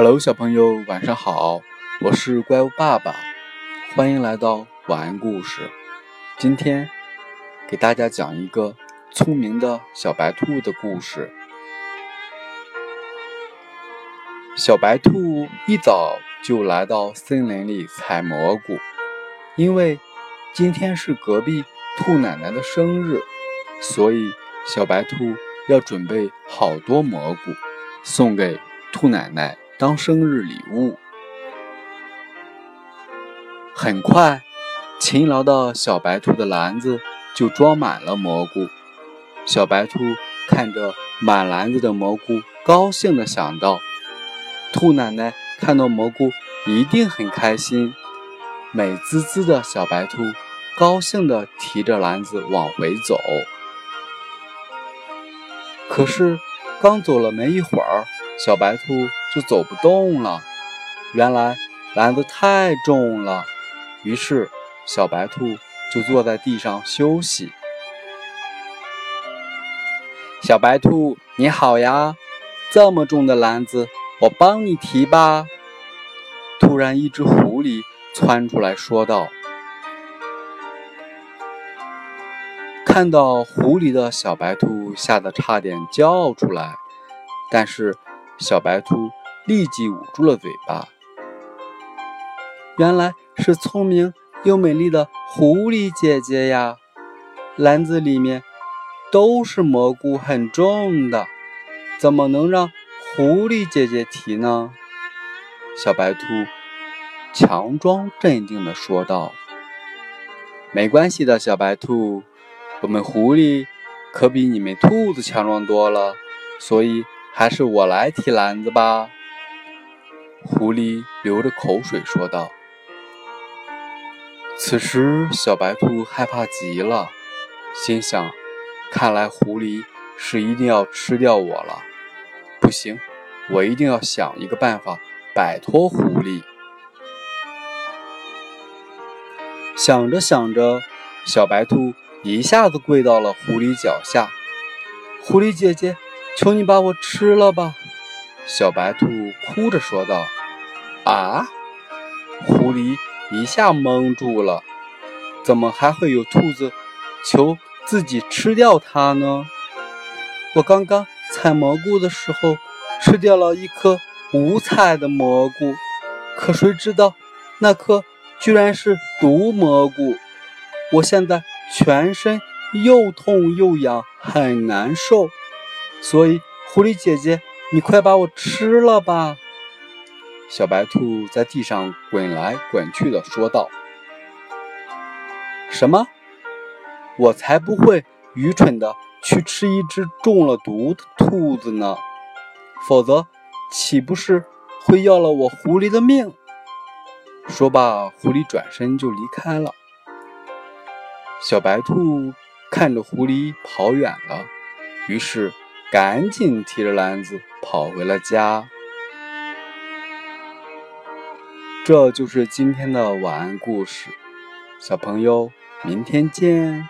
Hello，小朋友，晚上好！我是怪物爸爸，欢迎来到晚安故事。今天给大家讲一个聪明的小白兔的故事。小白兔一早就来到森林里采蘑菇，因为今天是隔壁兔奶奶的生日，所以小白兔要准备好多蘑菇送给兔奶奶。当生日礼物，很快，勤劳的小白兔的篮子就装满了蘑菇。小白兔看着满篮子的蘑菇，高兴的想到：“兔奶奶看到蘑菇一定很开心。”美滋滋的小白兔高兴的提着篮子往回走。可是，刚走了没一会儿，小白兔。就走不动了。原来篮子太重了，于是小白兔就坐在地上休息。小白兔，你好呀！这么重的篮子，我帮你提吧。突然，一只狐狸窜出来说道。看到狐狸的小白兔吓得差点叫出来，但是小白兔。立即捂住了嘴巴。原来是聪明又美丽的狐狸姐姐呀！篮子里面都是蘑菇，很重的，怎么能让狐狸姐姐提呢？小白兔强装镇定地说道：“没关系的，小白兔，我们狐狸可比你们兔子强壮多了，所以还是我来提篮子吧。”狐狸流着口水说道：“此时，小白兔害怕极了，心想：看来狐狸是一定要吃掉我了。不行，我一定要想一个办法摆脱狐狸。”想着想着，小白兔一下子跪到了狐狸脚下：“狐狸姐姐，求你把我吃了吧！”小白兔哭着说道。啊！狐狸一下蒙住了，怎么还会有兔子求自己吃掉它呢？我刚刚采蘑菇的时候吃掉了一颗五彩的蘑菇，可谁知道那颗居然是毒蘑菇？我现在全身又痛又痒，很难受。所以，狐狸姐姐，你快把我吃了吧！小白兔在地上滚来滚去的说道：“什么？我才不会愚蠢的去吃一只中了毒的兔子呢！否则，岂不是会要了我狐狸的命？”说罢，狐狸转身就离开了。小白兔看着狐狸跑远了，于是赶紧提着篮子跑回了家。这就是今天的晚安故事，小朋友，明天见。